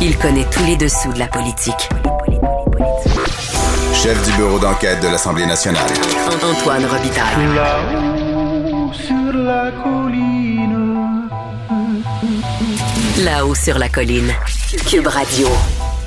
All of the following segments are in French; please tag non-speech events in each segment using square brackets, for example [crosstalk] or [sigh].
Il connaît tous les dessous de la politique. Chef du bureau d'enquête de l'Assemblée nationale. Antoine Robitaille. Là-haut sur la colline. Là-haut sur la colline. Cube Radio.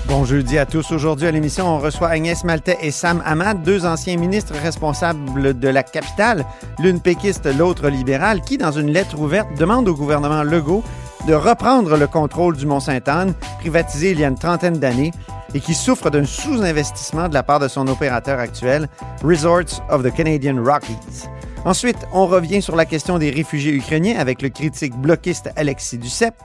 Bon jeudi à tous. Aujourd'hui à l'émission, on reçoit Agnès Maltais et Sam Hamad, deux anciens ministres responsables de la capitale, l'une péquiste, l'autre libérale, qui, dans une lettre ouverte, demandent au gouvernement Legault de reprendre le contrôle du Mont-Sainte-Anne, privatisé il y a une trentaine d'années, et qui souffre d'un sous-investissement de la part de son opérateur actuel, Resorts of the Canadian Rockies. Ensuite, on revient sur la question des réfugiés ukrainiens avec le critique bloquiste Alexis Duceppe.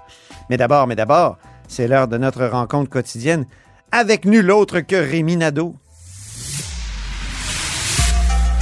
Mais d'abord, mais d'abord, c'est l'heure de notre rencontre quotidienne avec nul autre que Rémi Nadeau.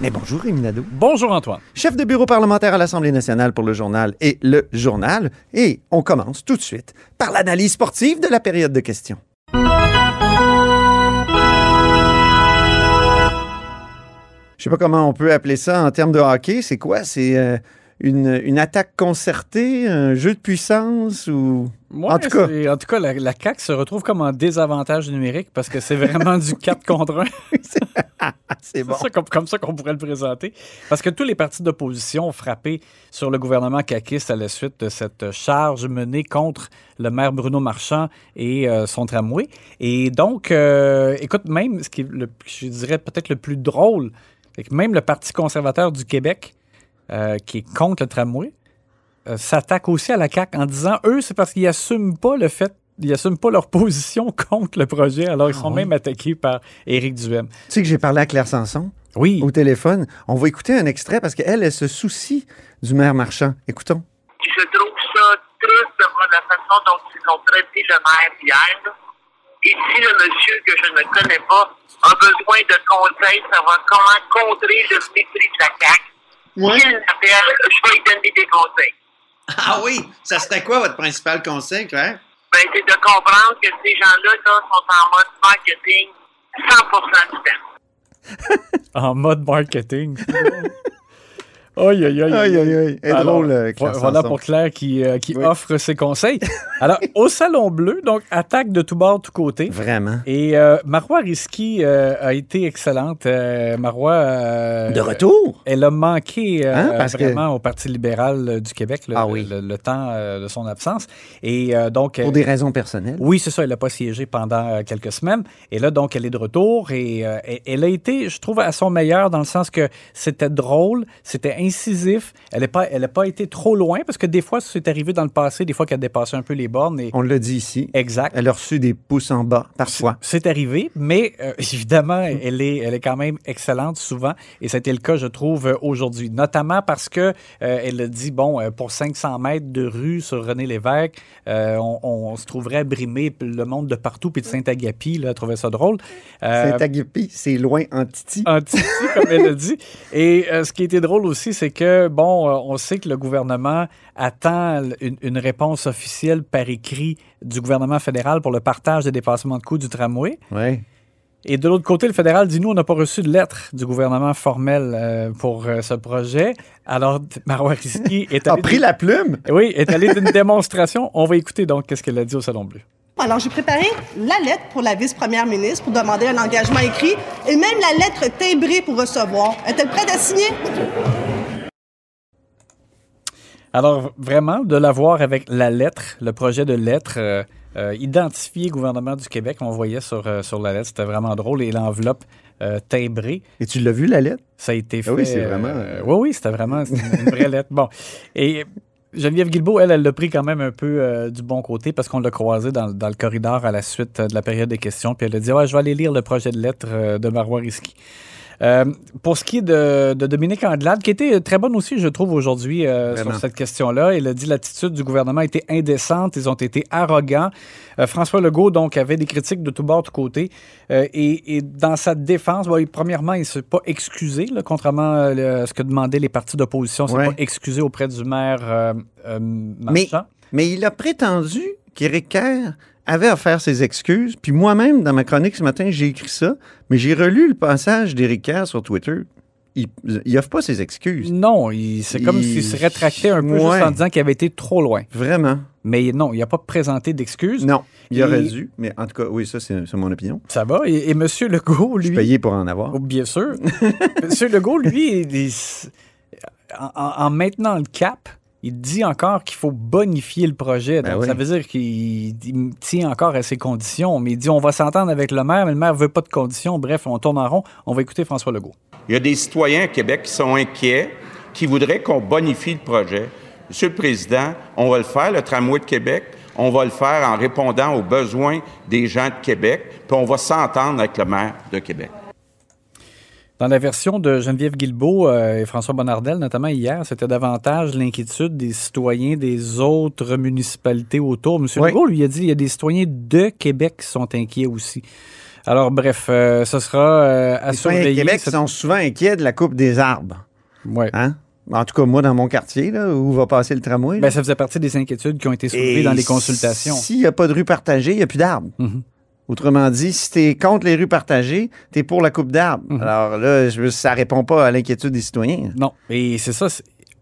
Mais bonjour Rémi Nadeau. Bonjour, Antoine. Chef de bureau parlementaire à l'Assemblée nationale pour le journal et le journal. Et on commence tout de suite par l'analyse sportive de la période de questions. Je sais pas comment on peut appeler ça en termes de hockey. C'est quoi? C'est euh, une, une attaque concertée, un jeu de puissance ou... En tout cas. en tout cas, la, la CAQ se retrouve comme en désavantage numérique parce que c'est vraiment du 4 [laughs] contre 1. C'est bon. C'est ça comme, comme ça qu'on pourrait le présenter. Parce que tous les partis d'opposition ont frappé sur le gouvernement caquiste à la suite de cette charge menée contre le maire Bruno Marchand et euh, son tramway. Et donc, euh, écoute, même ce qui est, le, je dirais peut-être le plus drôle, c'est que même le Parti conservateur du Québec, euh, qui est contre le tramway, euh, s'attaque aussi à la CAQ en disant, eux, c'est parce qu'ils n'assument pas le fait ils n'assument pas leur [laughs] position contre le projet, alors ils sont même attaqués par Éric Duhem. Tu sais que j'ai parlé à Claire Sanson Oui. au téléphone. On va écouter un extrait parce qu'elle, elle se soucie du maire marchand. Écoutons. je trouve ça triste de voir la façon dont ils ont traité le maire hier. Et si le monsieur que je ne connais pas a besoin de conseils, savoir comment contrer le mépris de la CAQ, Ouais. s'il m'appelle, je vais lui donner des conseils. Ah oui, ça serait quoi votre principal conseil, Claire? Ben, c'est de comprendre que ces gens-là là, sont en mode marketing 100% du temps. [laughs] En mode marketing. [laughs] Aïe, aïe, aïe. Aïe, aïe, aïe. Alors, drôle, euh, Claire vo- Voilà Sanson. pour Claire qui, euh, qui Oui. offre ses conseils. Alors, [laughs] au Salon Bleu, donc, attaque de tout bord, tout côté. Vraiment. Et euh, Marois Risky euh, a été excellente. Euh, Marois. euh, De retour? Elle a manqué Hein, parce que- vraiment au Parti libéral du Québec le, Ah oui. le- le temps de son absence. Et donc. Pour des raisons personnelles. oui, c'est ça. Elle n'a pas siégé pendant quelques semaines. Et là, donc, elle est de retour. Et elle a été, je trouve, à son meilleur dans le sens que c'était drôle, c'était incisif. Elle n'a pas, elle a pas été trop loin parce que des fois, c'est arrivé dans le passé, des fois qu'elle dépassait un peu les bornes. Et... On l'a dit ici. Exact. Elle a reçu des pouces en bas, parfois. C'est arrivé, mais euh, [laughs] évidemment, elle est, elle est quand même excellente souvent, et a été le cas, je trouve, aujourd'hui. Notamment parce que euh, elle a dit, bon, euh, pour 500 mètres de rue sur René Lévesque, euh, on, on se trouverait p- le monde de partout, puis de Saint-Agapi, là, elle trouvait ça drôle. Saint-Agapi, c'est loin en titi. en titi, comme elle a dit. Et ce qui était drôle aussi, c'est que, bon, euh, on sait que le gouvernement attend une, une réponse officielle par écrit du gouvernement fédéral pour le partage des dépassements de coûts du tramway. Oui. Et de l'autre côté, le fédéral dit nous, on n'a pas reçu de lettre du gouvernement formel euh, pour euh, ce projet. Alors, [laughs] Marois Risky est [laughs] A allé. pris la plume? Oui, est allé d'une [laughs] démonstration. On va écouter donc qu'est-ce qu'elle a dit au Salon Bleu. Alors, j'ai préparé la lettre pour la vice-première ministre pour demander un engagement écrit et même la lettre timbrée pour recevoir. Est-elle prête à signer? Alors, vraiment, de l'avoir avec la lettre, le projet de lettre euh, euh, identifié gouvernement du Québec, on voyait sur, euh, sur la lettre, c'était vraiment drôle, et l'enveloppe euh, timbrée, Et tu l'as vu, la lettre? ça a été fait. Ah oui, c'est vraiment- euh, oui, oui, c'était vraiment une, vraie lettre. Bon. Et Geneviève Guilbeault, elle, elle l'a pris quand même un peu euh, du bon côté parce qu'on l'a croisé dans, dans le corridor à la suite de la période des questions. Puis elle a dit Ouais, je vais aller lire le projet de lettre de Marois Risky. Euh, pour ce qui est de, de Dominique Andelade, qui était très bonne aussi, je trouve, aujourd'hui euh, sur cette question-là, elle a dit l'attitude du gouvernement était indécente, ils ont été arrogants. Euh, François Legault, donc, avait des critiques de tout bord, de tout côté. Et, et dans sa défense, bon, il- premièrement, il ne s'est pas excusé, là, contrairement à ce que demandaient les partis d'opposition. Il ne s'est Ouais. pas excusé auprès du maire Mais, Marchand. mais il a prétendu qu'Éric Kerr avait à faire ses excuses. Puis moi-même, dans ma chronique ce matin, j'ai écrit ça, mais j'ai relu le passage d'Éric Kerr sur Twitter. Il, il offre pas ses excuses. Non, c'est comme Il- s'il se rétractait un peu Ouais. juste en disant qu'il avait été trop loin. Vraiment. Mais non, il n'a pas présenté d'excuses. Non, il Et- aurait dû. Mais en tout cas, oui, ça, c'est mon opinion. Ça va. Et, et M. Legault, Je suis lui. payé pour en avoir. Oh, bien sûr. [laughs] M. Legault, lui, il- il- en, en- en maintenant le cap, il dit encore qu'il faut bonifier le projet. Ben Donc, oui. ça veut dire qu'il il tient encore à ses conditions. Mais il dit on va s'entendre avec le maire, mais le maire veut pas de conditions. Bref, on tourne en rond. On va écouter François Legault. Il y a des citoyens à Québec qui sont inquiets, qui voudraient qu'on bonifie le projet. Monsieur le Président, on va le faire, le tramway de Québec. On va le faire en répondant aux besoins des gens de Québec, puis on va s'entendre avec le maire de Québec. Dans la version de Geneviève Guilbeault euh, et François Bonnardel, notamment hier, c'était davantage l'inquiétude des citoyens des autres municipalités autour. M. Oui. Legault lui a dit qu'il y a des citoyens de Québec qui sont inquiets aussi. Alors, bref, euh, ce sera euh, à Les surveiller. Québec cette- sont souvent inquiets de la coupe des arbres. Ouais. Hein? En tout cas, moi, dans mon quartier, là, où va passer le tramway. là. Ben, ça faisait partie des inquiétudes qui ont été soulevées Et dans les consultations. S'il n'y a pas de rue partagée, il n'y a plus d'arbres. Mhm. Autrement dit, si tu es contre les rues partagées, tu es pour la coupe d'arbres. Mhm. Alors là, je veux- ça répond pas à l'inquiétude des citoyens. Non, et c'est ça.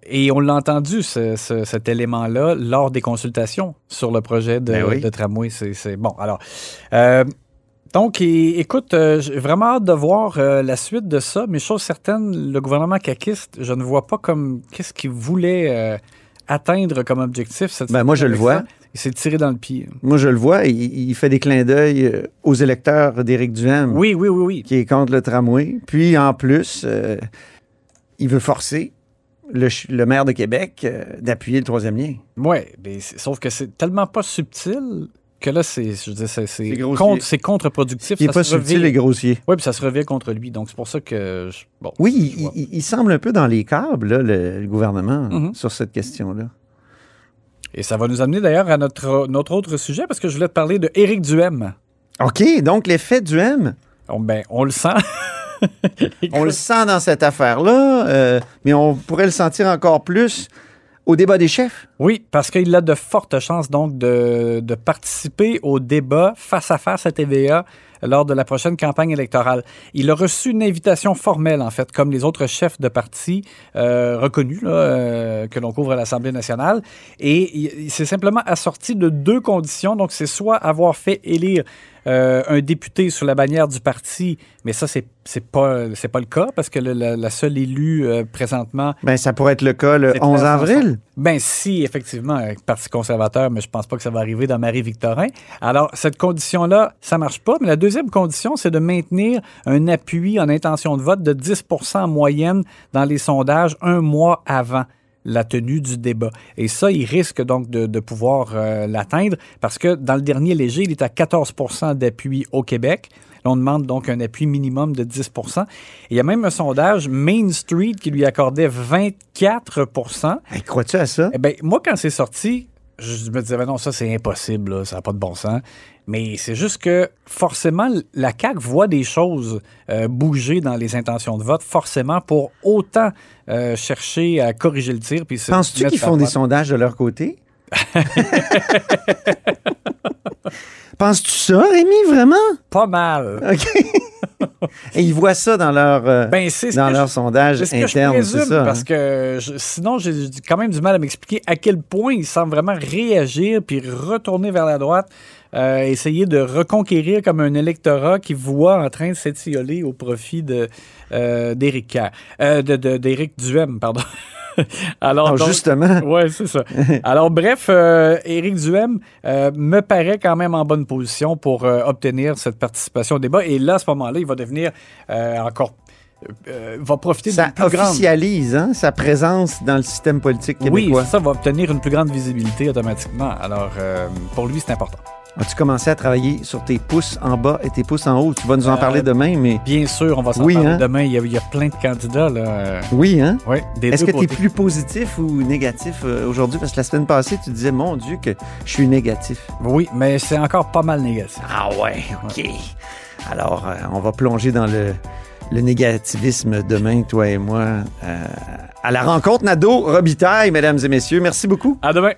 Et on l'a entendu, ce- ce- cet élément-là, lors des consultations sur le projet de, Ben oui. de tramway. C'est bon. Alors, euh, donc, écoute, euh, j'ai vraiment hâte de voir euh, la suite de ça, mais chose certaine, le gouvernement caquiste, je ne vois pas comme qu'est-ce qu'il voulait atteindre comme objectif. Cette Ben, moi, je le vois. ça? Il s'est tiré dans le pied. Moi, je le vois, il, il fait des clins d'œil euh, aux électeurs d'Éric Duhem, Oui, oui, oui, oui. qui est contre le tramway. Puis, en plus, euh, il veut forcer le, maire de Québec euh, d'appuyer le troisième lien. Oui, sauf que c'est tellement pas subtil que là, c'est je veux dire, c'est- c'est C'est grossier. contre- c'est contre-productif. Il n'est pas subtil revient- et grossier. Oui, puis ça se revient contre lui. Donc, c'est pour ça que. je- bon, Oui, je il, semble un peu dans les câbles, là, le, le gouvernement, Mhm. sur cette question-là. Et ça va nous amener d'ailleurs à notre, notre autre sujet, parce que je voulais te parler de Éric Duhem. OK, donc l'effet Duhem, On, ben, on le sent. [laughs] on le sent dans cette affaire-là, euh, mais on pourrait le sentir encore plus au débat des chefs. Oui, parce qu'il a de fortes chances donc de, de participer au débat face à face à TVA lors de la prochaine campagne électorale. Il a reçu une invitation formelle, en fait, comme les autres chefs de parti euh, reconnus là, euh, que l'on couvre à l'Assemblée nationale. Et s'est simplement assorti de deux conditions. Donc, c'est soit avoir fait élire euh, un député sous la bannière du parti, mais ça, c'est c'est pas, c'est pas le cas parce que le- la, la seule élue euh, présentement Ben, ça pourrait être le cas le c'est 11 très avril. Ben si, effectivement, Parti conservateur, mais je pense pas que ça va arriver dans Marie-Victorin. Alors, cette condition-là, ça marche pas. Mais la deuxième condition, c'est de maintenir un appui en intention de vote de 10 en moyenne dans les sondages un mois avant la tenue du débat. Et ça, il risque donc de, de pouvoir euh, l'atteindre parce que dans le dernier léger, il est à 14% d'appui au Québec. Là, on demande donc un appui minimum de 10 Et il y a même un sondage Main Street qui lui accordait 24 Hey, Crois-tu à ça? eh ben, moi, quand c'est sorti, je me disais, ben non, ça, c'est impossible, là, ça n'a pas de bon sens. Mais c'est juste que, forcément, la CAQ voit des choses euh, bouger dans les intentions de vote, forcément, pour autant euh, chercher à corriger le tir. Penses-tu qu'ils font des sondages de leur côté? [laughs] Penses-tu ça, Rémi, vraiment? Pas mal. OK. [laughs] Et ils voient ça dans leur, euh, Ben, c'est ce dans que leur je- sondage ce interne, c'est ça? parce hein? que je- sinon, j'ai quand même du mal à m'expliquer à quel point il semble vraiment réagir puis retourner vers la droite, euh, essayer de reconquérir comme un électorat qui voit en train de s'étioler au profit de euh. Euh, d'Éric Duhem, pardon. [laughs] [laughs] Alors, donc- justement. [laughs] Ouais, c'est ça. [laughs] Alors, bref, euh, Éric Duhem euh, me paraît quand même en bonne position pour euh, obtenir cette participation au débat. Et là, à ce moment-là, il va devenir encore. euh, va profiter Ça plus grande. hein, sa présence dans le système politique Oui, québécois. ça va obtenir une plus grande visibilité automatiquement. Alors, euh, pour lui, c'est important. As-tu commencé à travailler sur tes pouces en bas et tes pouces en haut? Tu vas nous en Euh, parler demain, mais Bien sûr, on va s'en Oui, parler hein? demain. Il y, a, il y a plein de candidats. Là. oui, hein? Oui, des Est-ce que tu es plus positif ou négatif euh, aujourd'hui? Parce que la semaine passée, tu disais, mon Dieu, que je suis négatif. Oui, mais c'est encore pas mal négatif. Ah ouais, OK. Alors, euh, on va plonger dans le, le négativisme demain, toi et moi, euh, à la rencontre Nado Robitaille, mesdames et messieurs. Merci beaucoup. À demain.